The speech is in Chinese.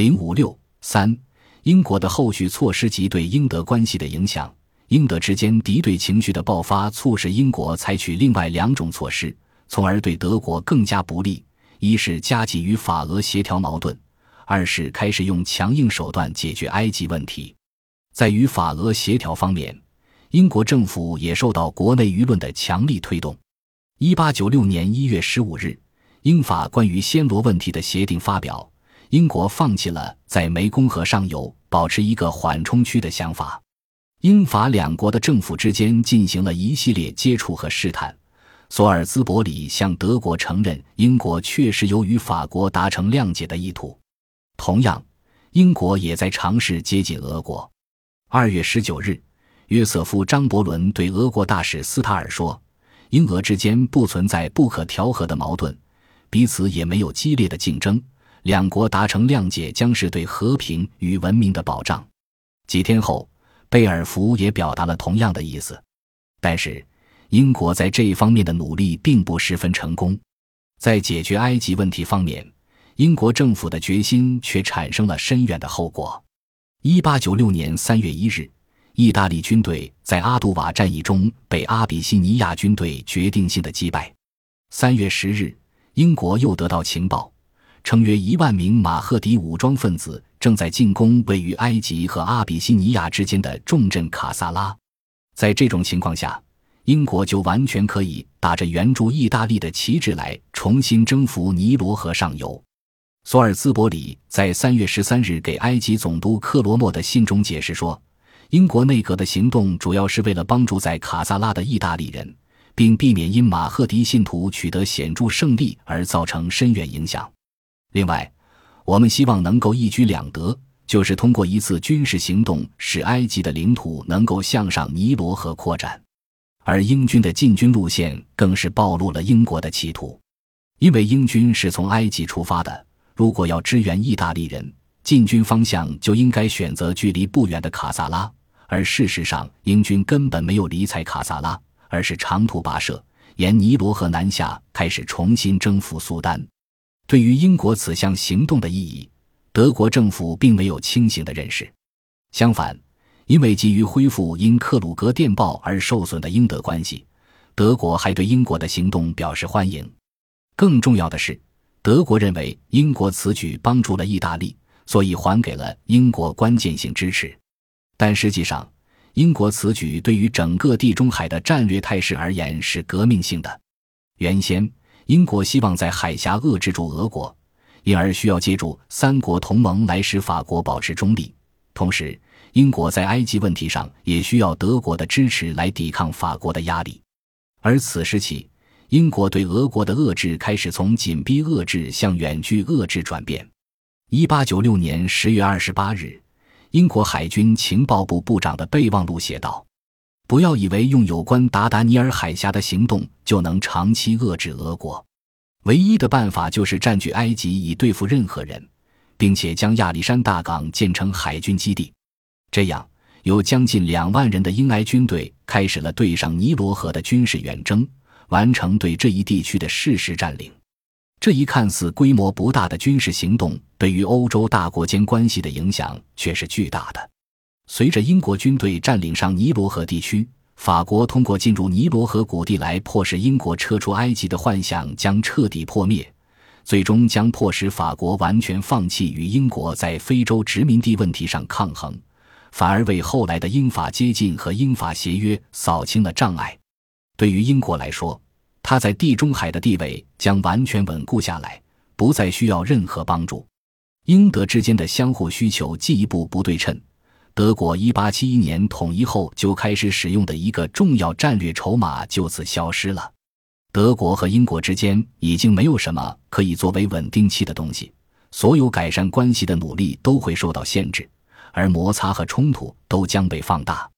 零五六三，英国的后续措施及对英德关系的影响。英德之间敌对情绪的爆发，促使英国采取另外两种措施，从而对德国更加不利：一是加紧与法俄协调矛盾；二是开始用强硬手段解决埃及问题。在与法俄协调方面，英国政府也受到国内舆论的强力推动。一八九六年一月十五日，英法关于暹罗问题的协定发表，英国放弃了在湄公河上游保持一个缓冲区的想法。英法两国的政府之间进行了一系列接触和试探。索尔兹伯里向德国承认，英国确实有与法国达成谅解的意图。同样，英国也在尝试接近俄国。二月十九日，约瑟夫·张伯伦对俄国大使斯塔尔说：“英俄之间不存在不可调和的矛盾，彼此也没有激烈的竞争。两国达成谅解将是对和平与文明的保障。”几天后。贝尔福也表达了同样的意思，但是英国在这一方面的努力并不十分成功。在解决埃及问题方面，英国政府的决心却产生了深远的后果。一八九六年三月一日，意大利军队在阿杜瓦战役中被阿比西尼亚军队决定性的击败。三月十日，英国又得到情报。称约一万名马赫迪武装分子正在进攻位于埃及和阿比西尼亚之间的重镇卡萨拉。在这种情况下，英国就完全可以打着援助意大利的旗帜来重新征服尼罗河上游。索尔兹伯里在三月十三日给埃及总督克罗莫的信中解释说，英国内阁的行动主要是为了帮助在卡萨拉的意大利人，并避免因马赫迪信徒取得显著胜利而造成深远影响。另外，我们希望能够一举两得，就是通过一次军事行动，使埃及的领土能够向上尼罗河扩展。而英军的进军路线更是暴露了英国的企图，因为英军是从埃及出发的，如果要支援意大利人，进军方向就应该选择距离不远的卡萨拉。而事实上，英军根本没有理睬卡萨拉，而是长途跋涉，沿尼罗河南下，开始重新征服苏丹。对于英国此项行动的意义，德国政府并没有清醒的认识。相反，因为急于恢复因克鲁格电报而受损的英德关系，德国还对英国的行动表示欢迎。更重要的是，德国认为英国此举帮助了意大利，所以还给了英国关键性支持。但实际上，英国此举对于整个地中海的战略态势而言是革命性的。原先。英国希望在海峡遏制住俄国，因而需要借助三国同盟来使法国保持中立。同时，英国在埃及问题上也需要德国的支持来抵抗法国的压力。而此时起，英国对俄国的遏制开始从紧逼遏制向远距遏制转变。一八九六年十月二十八日，英国海军情报部部长的备忘录写道。不要以为用有关达达尼尔海峡的行动就能长期遏制俄国，唯一的办法就是占据埃及以对付任何人，并且将亚历山大港建成海军基地。这样，有将近两万人的英埃军队开始了对上尼罗河的军事远征，完成对这一地区的事实占领。这一看似规模不大的军事行动，对于欧洲大国间关系的影响却是巨大的。随着英国军队占领上尼罗河地区，法国通过进入尼罗河谷地来迫使英国撤出埃及的幻想将彻底破灭，最终将迫使法国完全放弃与英国在非洲殖民地问题上抗衡，反而为后来的英法接近和英法协约扫清了障碍。对于英国来说，他在地中海的地位将完全稳固下来，不再需要任何帮助。英德之间的相互需求进一步不对称。德国1871年统一后就开始使用的一个重要战略筹码就此消失了。德国和英国之间已经没有什么可以作为稳定器的东西，所有改善关系的努力都会受到限制，而摩擦和冲突都将被放大。